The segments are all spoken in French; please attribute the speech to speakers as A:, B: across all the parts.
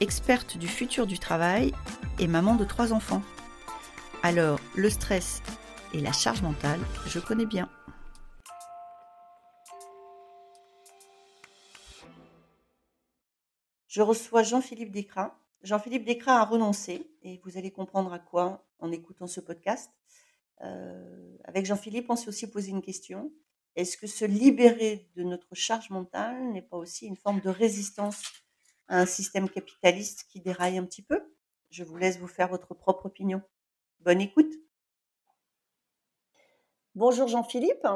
A: experte du futur du travail et maman de trois enfants. Alors, le stress et la charge mentale, je connais bien. Je reçois Jean-Philippe Descras. Jean-Philippe Descras a renoncé et vous allez comprendre à quoi en écoutant ce podcast. Euh, avec Jean-Philippe, on s'est aussi posé une question. Est-ce que se libérer de notre charge mentale n'est pas aussi une forme de résistance à un système capitaliste qui déraille un petit peu Je vous laisse vous faire votre propre opinion. Bonne écoute. Bonjour Jean-Philippe.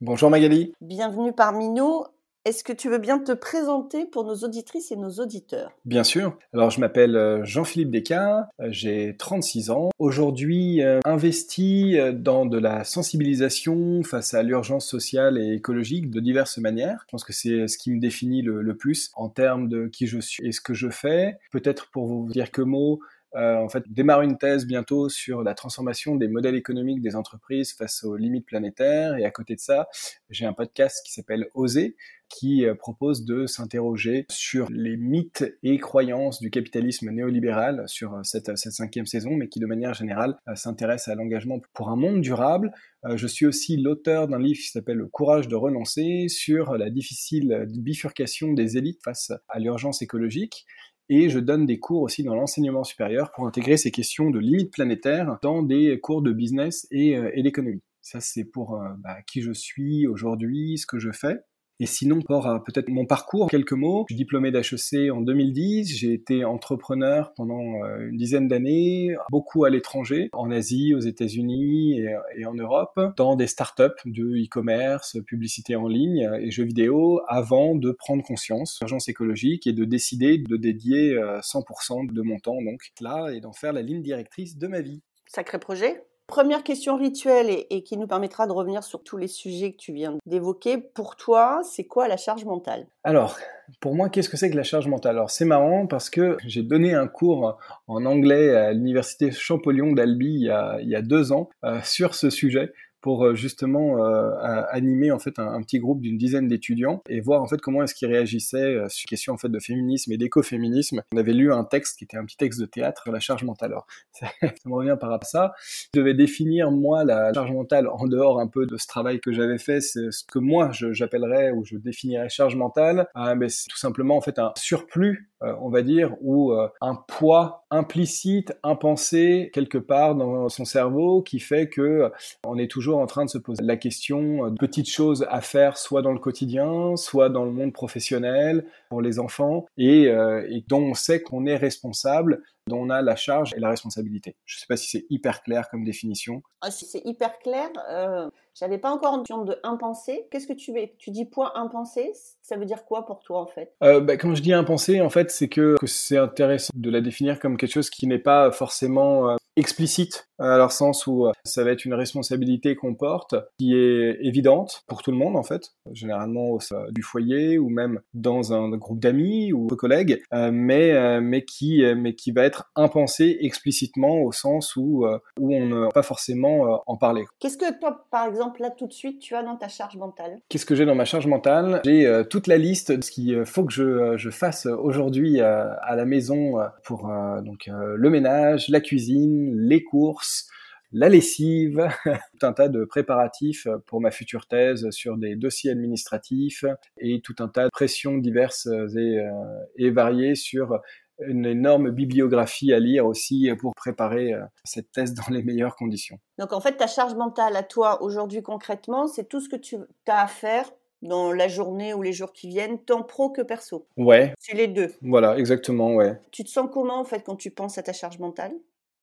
B: Bonjour Magali.
A: Bienvenue parmi nous. Est-ce que tu veux bien te présenter pour nos auditrices et nos auditeurs?
B: Bien sûr. Alors je m'appelle euh, Jean-Philippe Descartes, euh, j'ai 36 ans. Aujourd'hui euh, investi dans de la sensibilisation face à l'urgence sociale et écologique de diverses manières. Je pense que c'est ce qui me définit le, plus en termes de qui je suis et ce que je fais. Peut-être pour vous dire que mots, en fait, démarre une thèse bientôt sur la transformation des modèles économiques des entreprises face aux limites planétaires. Et à côté de ça, j'ai un podcast qui s'appelle Oser, qui euh, propose de s'interroger sur les mythes et croyances du capitalisme néolibéral sur euh, cette, cinquième saison, mais qui de manière générale s'intéresse à l'engagement pour un monde durable. Je suis aussi l'auteur d'un livre qui s'appelle Le courage de renoncer sur la difficile bifurcation des élites face à l'urgence écologique et je donne des cours aussi dans l'enseignement supérieur pour intégrer ces questions de limites planétaires dans des cours de business et, euh, d'économie. Ça, c'est pour euh, bah, qui je suis aujourd'hui, ce que je fais. Et sinon, pour peut-être mon parcours, quelques mots. Je suis diplômé d'HEC en 2010. J'ai été entrepreneur pendant euh, une dizaine d'années, beaucoup à l'étranger, en Asie, aux États-Unis et, en Europe, dans des startups de e-commerce, publicité en ligne et jeux vidéo, avant de prendre conscience l'urgence écologique et de décider de dédier 100% euh, de mon temps donc là et d'en faire la ligne directrice de ma vie.
A: Sacré projet. Première question rituelle et, qui nous permettra de revenir sur tous les sujets que tu viens d'évoquer. Pour toi, c'est quoi la charge mentale?
B: Alors, pour moi, qu'est-ce que c'est que la charge mentale? Alors, c'est marrant parce que j'ai donné un cours en anglais à l'université Champollion d'Albi il, y a deux ans euh, sur ce sujet pour euh, justement euh, animer en fait un, petit groupe d'une dizaine d'étudiants et voir en fait comment est-ce qu'ils réagissaient euh, sur question en fait de féminisme et d'écoféminisme. On avait lu un texte qui était un petit texte de théâtre, la charge mentale. Alors ça, me revient par rapport à ça. Je devais définir moi la charge mentale en dehors un peu de ce travail que j'avais fait, c'est ce que moi j'appellerais ou je définirais charge mentale. Euh, mais c'est tout simplement en fait un surplus on va dire, ou un poids implicite, impensé quelque part dans son cerveau qui fait que on est toujours en train de se poser la question de petites choses à faire, soit dans le quotidien, soit dans le monde professionnel pour les enfants, et, et dont on sait qu'on est responsable dont on a la charge et la responsabilité. Je ne sais pas si c'est hyper clair comme définition.
A: Ah, si c'est hyper clair, euh, j'avais pas encore notion de impensé. Qu'est-ce que tu veux Tu dis point impensé, ça veut dire quoi pour toi en fait?
B: Euh, bah, Quand je dis impensé, en fait, c'est que, que c'est intéressant de la définir comme quelque chose qui n'est pas forcément euh, explicite, à leur sens où euh, ça va être une responsabilité qu'on porte, qui est évidente pour tout le monde en fait, généralement au sein du foyer ou même dans un groupe d'amis ou de collègues, euh, mais euh, mais qui mais qui va être impensée explicitement au sens où où on ne va pas forcément en parler.
A: Qu'est-ce que toi, par exemple, là tout de suite, tu as dans ta charge mentale?
B: Qu'est-ce que j'ai dans ma charge mentale? J'ai toute la liste de ce qu'il faut que je, je fasse aujourd'hui à la maison pour donc le ménage, la cuisine les courses, la lessive, tout un tas de préparatifs pour ma future thèse sur des dossiers administratifs et tout un tas de pressions diverses et, euh, et variées sur une énorme bibliographie à lire aussi pour préparer euh, cette thèse dans les meilleures conditions.
A: Donc en fait, ta charge mentale à toi aujourd'hui concrètement, c'est tout ce que tu as à faire dans la journée ou les jours qui viennent, tant pro que perso.
B: Ouais.
A: C'est les deux.
B: Voilà, exactement, ouais.
A: Tu te sens comment en fait quand tu penses à ta charge mentale?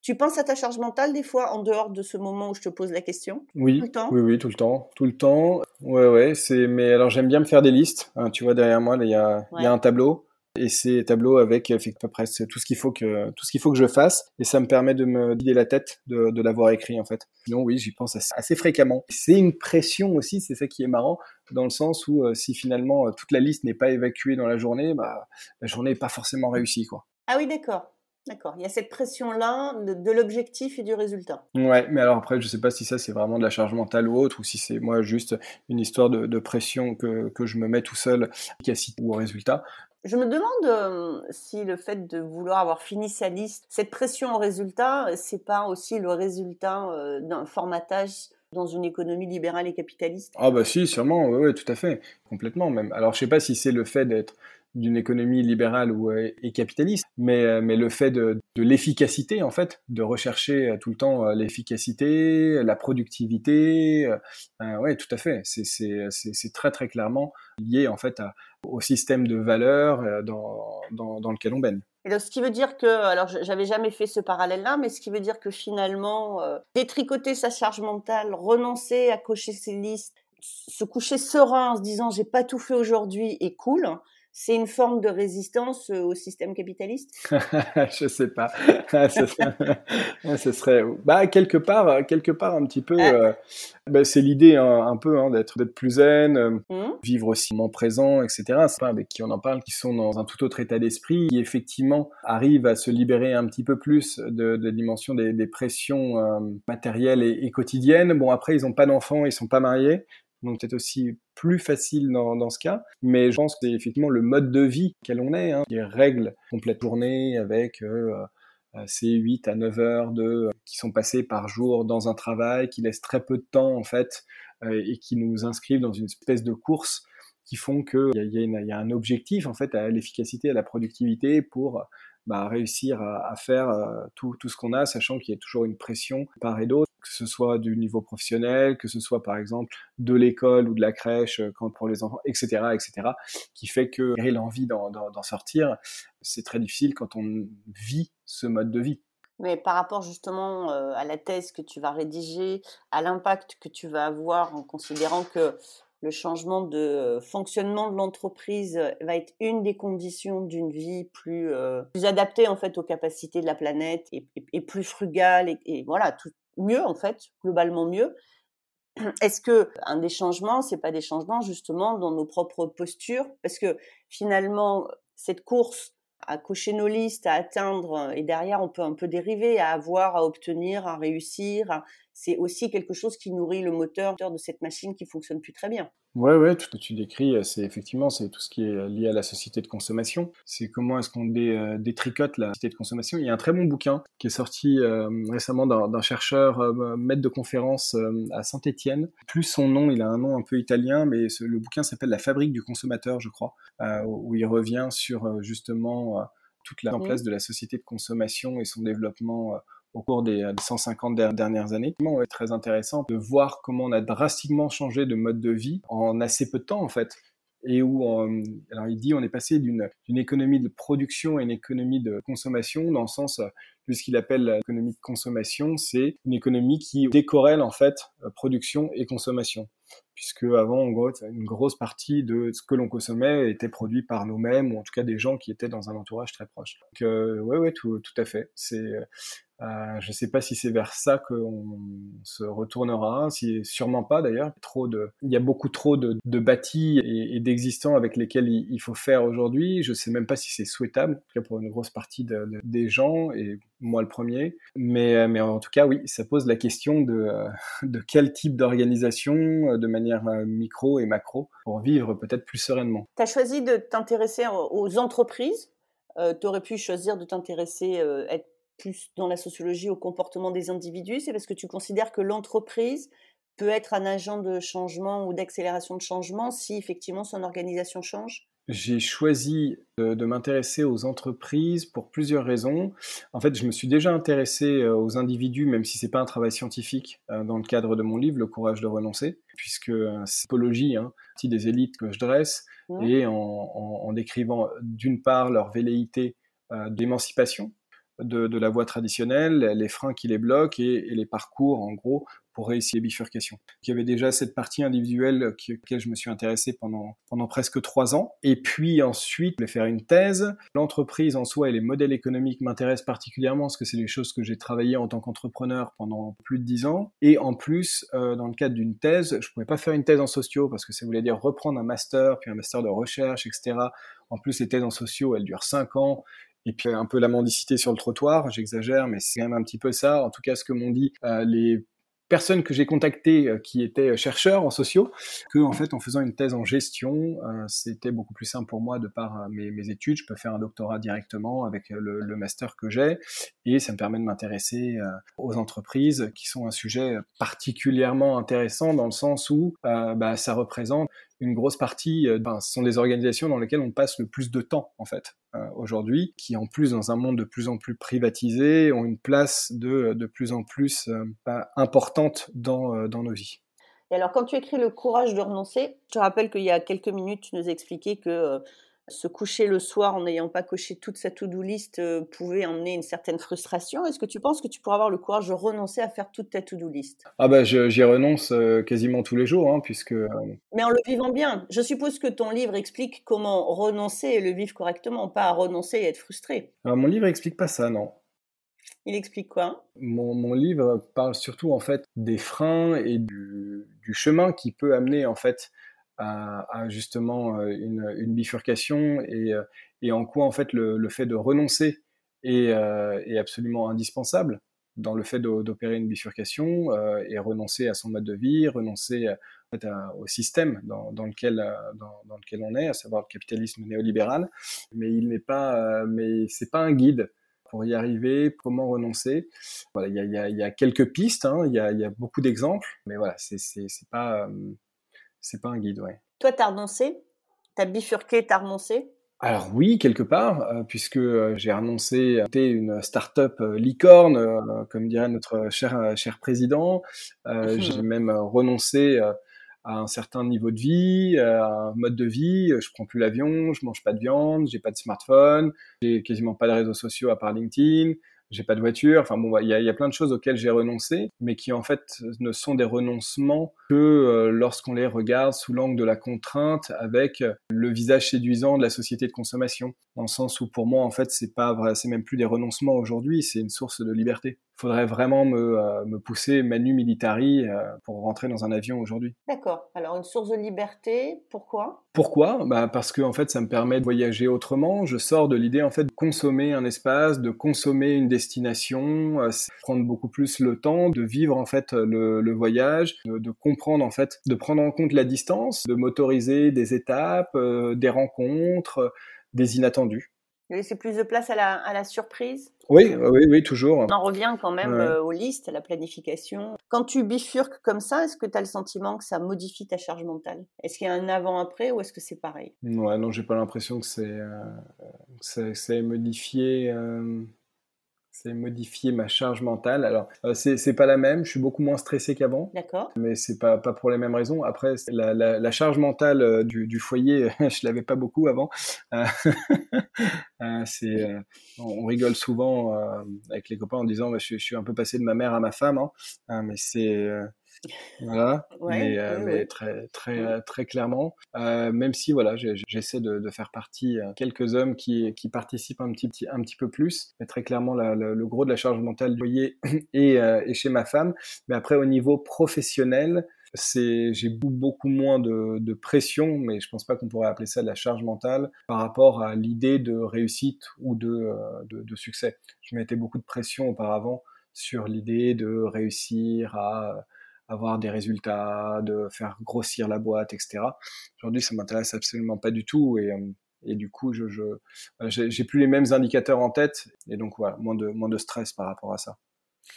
A: Tu penses à ta charge mentale des fois en dehors de ce moment où je te pose la question?
B: Oui, tout le temps? oui, oui, tout le temps, tout le temps. Ouais, ouais. C'est. Mais alors j'aime bien me faire des listes. Hein, tu vois derrière moi, il y a, y a un tableau et ces tableaux avec à peu près tout ce qu'il faut que tout ce qu'il faut que je fasse et ça me permet de me vider la tête de, de l'avoir écrit en fait. Sinon oui, j'y pense assez, fréquemment. C'est une pression aussi, c'est ça qui est marrant dans le sens où euh, si finalement euh, toute la liste n'est pas évacuée dans la journée, bah la journée n'est pas forcément réussie quoi.
A: Ah oui, d'accord. D'accord, il y a cette pression-là de, l'objectif et du résultat.
B: Ouais, mais alors après, je ne sais pas si ça c'est vraiment de la charge mentale ou autre, ou si c'est moi juste une histoire de, pression que, que, je me mets tout seul, efficacité ou au résultat.
A: Je me demande euh, si le fait de vouloir avoir fini sa liste, cette pression au résultat, c'est pas aussi le résultat euh, d'un formatage dans une économie libérale et capitaliste?
B: Ah bah si, sûrement, oui, tout à fait, complètement même. Alors je sais pas si c'est le fait d'être d'une économie libérale ou euh, et capitaliste, mais, mais le fait de, de l'efficacité en fait, de rechercher tout le temps l'efficacité, la productivité, euh, ouais, tout à fait. C'est très très clairement lié en fait à, au système de valeurs euh, dans, dans, dans, lequel on baigne.
A: Et donc, ce qui veut dire que, alors j'avais jamais fait ce parallèle-là, mais ce qui veut dire que finalement, euh, détricoter sa charge mentale, renoncer à cocher ses listes, se coucher serein en se disant j'ai pas tout fait aujourd'hui et cool, c'est une forme de résistance euh, au système capitaliste?
B: Je sais pas. Ce serait, bah quelque part, quelque part un petit peu. Ah. Euh, bah, c'est l'idée hein, un peu hein, d'être d'être plus zen, euh, mmh. vivre aussi moment présent, etc. C'est pas avec qui on en parle, qui sont dans un tout autre état d'esprit, qui effectivement arrivent à se libérer un petit peu plus de, de dimension des, des pressions matérielles et, et, quotidiennes. Bon après ils ont pas d'enfants, ils sont pas mariés, donc peut-être aussi plus facile dans, ce cas. Mais je pense que c'est effectivement le mode de vie quel on est, hein, les règles complète journée avec euh, euh ces 8 à 9 heures de, euh, qui sont passées par jour dans un travail, qui laissent très peu de temps en fait et qui nous inscrivent dans une espèce de course qui font qu'il y, y, a un objectif en fait à l'efficacité, à la productivité pour bah, réussir à, faire tout, ce qu'on a, sachant qu'il y a toujours une pression part et d'autre que ce soit du niveau professionnel, que ce soit par exemple de l'école ou de la crèche euh, quand pour les enfants, etc., etc., qui fait que l'envie d'en sortir, c'est très difficile quand on vit ce mode de vie.
A: Mais par rapport justement euh, à la thèse que tu vas rédiger, à l'impact que tu vas avoir en considérant que le changement de fonctionnement de l'entreprise va être une des conditions d'une vie plus, euh, plus adaptée en fait aux capacités de la planète et, plus frugale et voilà tout, mieux en fait, globalement mieux. Est-ce que un des changements, c'est pas des changements justement dans nos propres postures? Parce que finalement, cette course à cocher nos listes, à atteindre, et derrière on peut un peu dériver, à avoir, à obtenir, à réussir, c'est aussi quelque chose qui nourrit le moteur de cette machine qui fonctionne plus très bien.
B: Ouais, ouais, tout ce que tu décris, euh, c'est effectivement c'est tout ce qui est lié à la société de consommation. C'est comment est-ce qu'on dé, euh, détricote la société de consommation. Il y a un très bon bouquin qui est sorti euh, récemment d'un chercheur maître de conférence à Saint-Étienne. Plus son nom, il a un nom un peu italien, mais le bouquin s'appelle La fabrique du consommateur, je crois, où il revient sur justement toute la en place de la société de consommation et son développement au cours des 150 euh, dernières années. C'est très intéressant de voir comment on a drastiquement changé de mode de vie en assez peu de temps en fait. Et où, alors il dit, on est passé d'une économie de production à une économie de consommation, dans le sens, euh, de ce qu'il appelle l'économie de consommation, c'est une économie qui décorrèle en fait euh, production et consommation puisque avant, en gros, une grosse partie de ce que l'on consommait était produit par nous-mêmes, ou en tout cas des gens qui étaient dans un entourage très proche. Donc, euh, ouais, tout, tout à fait. C'est, euh, je ne sais pas si c'est vers ça qu'on se retournera, si sûrement pas d'ailleurs. Il y a beaucoup trop de, de bâtis et, d'existants avec lesquels il, faut faire aujourd'hui. Je ne sais même pas si c'est souhaitable, pour une grosse partie de, des gens et moi le premier. Mais, mais en tout cas, oui, ça pose la question de, de quel type d'organisation, de manière euh, micro et macro, pour vivre peut-être plus sereinement.
A: Tu as choisi de t'intéresser aux entreprises. Euh, tu aurais pu choisir de t'intéresser, euh, être plus dans la sociologie au comportement des individus, c'est parce que tu considères que l'entreprise peut être un agent de changement ou d'accélération de changement si effectivement son organisation change?
B: J'ai choisi de, m'intéresser aux entreprises pour plusieurs raisons. En fait, je me suis déjà intéressé euh, aux individus, même si c'est pas un travail scientifique, euh, dans le cadre de mon livre, Le courage de renoncer, puisque euh, c'est psychologie, hein, des élites que je dresse, et en, en, en décrivant d'une part leur velléité d'émancipation, de, la voie traditionnelle, les freins qui les bloquent et, les parcours, en gros, pour réussir les bifurcations. Il y avait déjà cette partie individuelle à laquelle je me suis intéressé pendant, pendant presque trois ans. Et puis ensuite, je vais faire une thèse. L'entreprise en soi et les modèles économiques m'intéressent particulièrement parce que c'est des choses que j'ai travaillé en tant qu'entrepreneur pendant plus de dix ans. Et en plus, euh, dans le cadre d'une thèse, je pouvais pas faire une thèse en sociaux parce que ça voulait dire reprendre un master, puis un master de recherche, etc. En plus, les thèses en sociaux, elles durent cinq ans et puis un peu la mendicité sur le trottoir, j'exagère, mais c'est quand même un petit peu ça. En tout cas, ce que m'ont dit euh, les personnes que j'ai contactées euh, qui étaient chercheurs en sociaux, que en fait en faisant une thèse en gestion, euh, c'était beaucoup plus simple pour moi de par mes, études. Je peux faire un doctorat directement avec le, le master que j'ai, et ça me permet de m'intéresser aux entreprises, qui sont un sujet particulièrement intéressant dans le sens où bah, ça représente une grosse partie, euh, ben, ce sont des organisations dans lesquelles on passe le plus de temps en fait euh, aujourd'hui, qui en plus dans un monde de plus en plus privatisé ont une place de, de plus en plus euh, ben, importante dans, dans nos vies.
A: Et alors quand tu écris le courage de renoncer, je te rappelle qu'il y a quelques minutes tu nous expliquais que se coucher le soir en n'ayant pas coché toute sa to-do list euh, pouvait emmener une certaine frustration. Est-ce que tu penses que tu pourras avoir le courage de renoncer à faire toute ta to-do list?
B: Ah bah j'y renonce euh, quasiment tous les jours, hein, puisque... Euh,
A: Mais en le vivant bien. Je suppose que ton livre explique comment renoncer et le vivre correctement, pas à renoncer et être frustré.
B: Alors mon livre explique pas ça, non.
A: Il explique quoi?
B: Mon, mon, livre parle surtout en fait des freins et du, du chemin qui peut amener en fait à, justement euh, une, bifurcation et, euh, et, en quoi en fait le, fait de renoncer est, euh, est, absolument indispensable dans le fait d'opérer une bifurcation et renoncer à son mode de vie, renoncer au système dans, lequel dans, lequel on est, à savoir le capitalisme néolibéral. Mais il n'est pas, mais c'est pas un guide pour y arriver, comment renoncer. Voilà, il y a, quelques pistes, hein, il y, a, y, a, beaucoup d'exemples, mais voilà, c'est pas c'est pas un guide, ouais.
A: Toi, t'as renoncé? T'as bifurqué, t'as renoncé?
B: Alors oui, quelque part, euh, puisque euh, j'ai renoncé à une start-up euh, licorne, comme dirait notre cher, cher président. j'ai même renoncé à un certain niveau de vie, à un mode de vie. Je prends plus l'avion, je mange pas de viande, j'ai pas de smartphone, j'ai quasiment pas de réseaux sociaux à part LinkedIn j'ai pas de voiture. Enfin bon, il y a, y a, plein de choses auxquelles j'ai renoncé, mais qui en fait ne sont des renoncements que euh, lorsqu'on les regarde sous l'angle de la contrainte, avec le visage séduisant de la société de consommation, dans le sens où pour moi en fait c'est pas vrai, c'est même plus des renoncements aujourd'hui, c'est une source de liberté faudrait vraiment me, euh, me pousser manu militari euh, pour rentrer dans un avion aujourd'hui.
A: D'accord. Alors une source de liberté, pourquoi?
B: Pourquoi? Bah Parce que en fait, ça me permet de voyager autrement. Je sors de l'idée en fait de consommer un espace, de consommer une destination, euh, prendre beaucoup plus le temps de vivre en fait le, le voyage, de, de, comprendre en fait, de prendre en compte la distance, de m'autoriser des étapes, des rencontres, des inattendus.
A: Laisser plus de place à la, à la surprise?
B: Oui, oui, oui, toujours.
A: On en revient quand même euh, aux listes, à la planification. Quand tu bifurques comme ça, est-ce que tu as le sentiment que ça modifie ta charge mentale? Est-ce qu'il y a un avant-après ou est-ce que c'est pareil?
B: Ouais, non, j'ai pas l'impression que c'est euh, c'est modifié. Euh, c'est modifier ma charge mentale. Alors, euh, c'est pas la même, je suis beaucoup moins stressé qu'avant.
A: D'accord.
B: Mais c'est pas, pas pour les mêmes raisons. Après, la, la, la charge mentale euh, du, du foyer, je l'avais pas beaucoup avant. Euh, c'est, on rigole souvent avec les copains en disant bah, je, je, suis un peu passé de ma mère à ma femme, hein. mais c'est voilà, mais, euh, mais très très euh, très clairement, euh, même si voilà, j'essaie de, de, faire partie quelques hommes qui, qui participent un petit un petit peu plus, mais très clairement la, le gros de la charge mentale du est, est chez ma femme. Mais après au niveau professionnel, c'est j'ai beaucoup moins de, de, pression, mais je pense pas qu'on pourrait appeler ça de la charge mentale par rapport à l'idée de réussite ou de, de, de succès. Je mettais beaucoup de pression auparavant sur l'idée de réussir à avoir des résultats, de faire grossir la boîte, etc. Aujourd'hui, ça m'intéresse absolument pas du tout et, euh, et du coup, je, je j'ai plus les mêmes indicateurs en tête et donc voilà, moins de moins de stress par rapport à ça.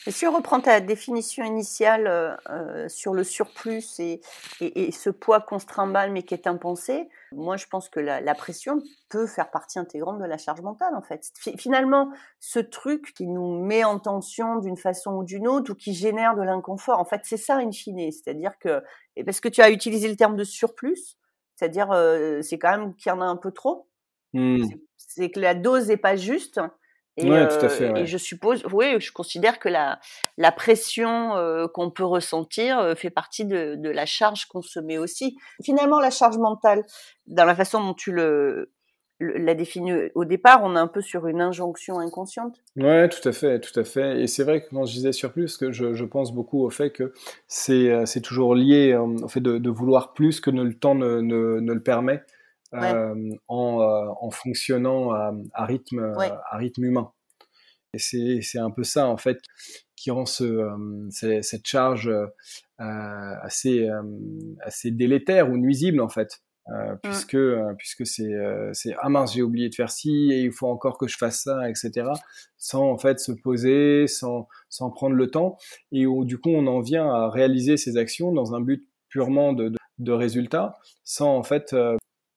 A: Et si on reprend ta définition initiale euh, euh, sur le surplus et, et, et, ce poids qu'on se trimballe mais qui est impensé, moi je pense que la, la, pression peut faire partie intégrante de la charge mentale en fait. Finalement, ce truc qui nous met en tension d'une façon ou d'une autre ou qui génère de l'inconfort, en fait c'est ça in fine. C'est-à-dire que, et parce que tu as utilisé le terme de surplus, c'est-à-dire euh, c'est quand même qu'il y en a un peu trop, mmh. c'est que la dose n'est pas juste Et,
B: ouais, tout à fait,
A: et je suppose, oui, je considère que la, la pression qu'on peut ressentir fait partie de, de la charge qu'on se met aussi. Finalement, la charge mentale, dans la façon dont tu le, l'a défini au départ, on est un peu sur une injonction inconsciente?
B: Ouais, tout à fait, tout à fait. Et c'est vrai que quand je disais surplus, que je, je pense beaucoup au fait que c'est, c'est toujours lié euh, au fait de, de, vouloir plus que le temps ne, ne, ne le permet euh, en, euh, en, fonctionnant à, à rythme, à rythme humain. Et c'est, un peu ça, en fait, qui rend ce, cette charge assez, assez délétère ou nuisible, en fait. Euh, mmh. puisque euh, puisque c'est euh, c'est ah mince j'ai oublié de faire ci et il faut encore que je fasse ça etc sans en fait se poser sans sans prendre le temps et où, du coup on en vient à réaliser ces actions dans un but purement de, de, de résultat sans en fait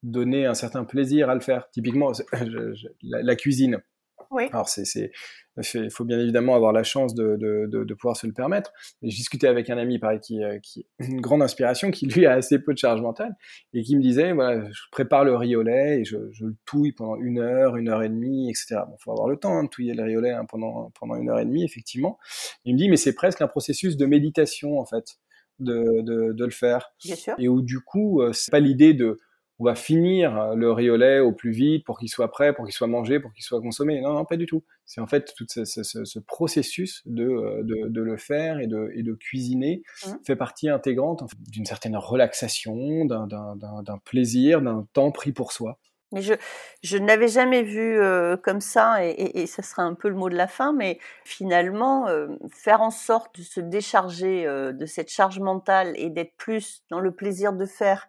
B: donner un certain plaisir à le faire typiquement la, la, cuisine
A: oui.
B: alors c'est il faut bien évidemment avoir la chance de, de, de, de pouvoir se le permettre. Mais je discutais avec un ami, pareil, qui, euh, qui une grande inspiration, qui lui a assez peu de charge mentale, et qui me disait, voilà, je prépare le riz au lait et je, je le touille pendant une heure, une heure et demie, etc. Bon, faut avoir le temps hein, de touiller le riz au lait hein, pendant, pendant une heure et demie, effectivement. Il me dit, mais c'est presque un processus de méditation, en fait, de, de, de le faire.
A: Bien sûr.
B: Et où, du coup, euh, c'est pas l'idée de on va finir euh, le riolet au plus vite pour qu'il soit prêt, pour qu'il soit mangé, pour qu'il soit consommé. Non, non, pas du tout. C'est en fait tout ce, ce, ce processus de, euh, de, de, le faire et de, et de cuisiner mmh. fait partie intégrante en fait, d'une certaine relaxation, d'un plaisir, d'un temps pris pour soi.
A: Mais je, je n'avais jamais vu euh, comme ça, et, et, et, ça sera un peu le mot de la fin, mais finalement, euh, faire en sorte de se décharger euh, de cette charge mentale et d'être plus dans le plaisir de faire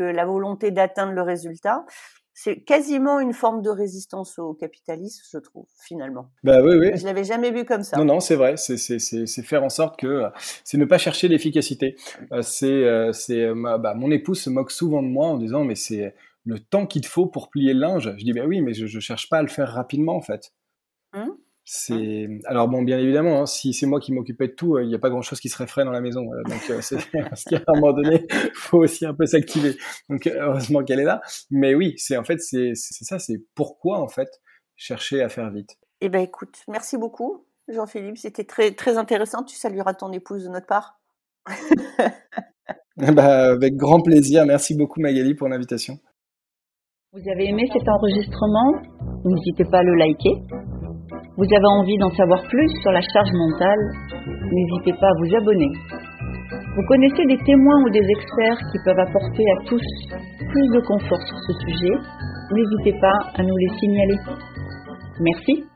A: que la volonté d'atteindre le résultat, c'est quasiment une forme de résistance au capitalisme, je trouve, finalement.
B: Bah oui, oui.
A: Je l'avais jamais vu comme ça.
B: Non, non, c'est vrai. C'est faire en sorte que c'est ne pas chercher l'efficacité. Euh, c'est euh, c'est bah, mon épouse se moque souvent de moi en disant mais c'est le temps qu'il te faut pour plier le linge. Je dis bah oui, mais je, je cherche pas à le faire rapidement en fait. Hum? C'est alors bon, bien évidemment, hein, si c'est moi qui m'occupais de tout, il n'y a pas grand chose qui serait frais dans la maison. donc euh, c'est parce qu'à un moment donné, faut aussi un peu s'activer. Donc heureusement qu'elle est là. Mais oui, c'est en fait c'est ça, c'est pourquoi en fait chercher à faire vite.
A: Eh ben écoute, merci beaucoup, Jean-Philippe. C'était très très intéressant. Tu salueras ton épouse de notre part.
B: bah, avec grand plaisir. Merci beaucoup Magali pour l'invitation.
C: Vous avez aimé cet enregistrement? N'hésitez pas à le liker vous avez envie d'en savoir plus sur la charge mentale N'hésitez pas à vous abonner. Vous connaissez des témoins ou des experts qui peuvent apporter à tous plus de confort sur ce sujet N'hésitez pas à nous les signaler. Merci.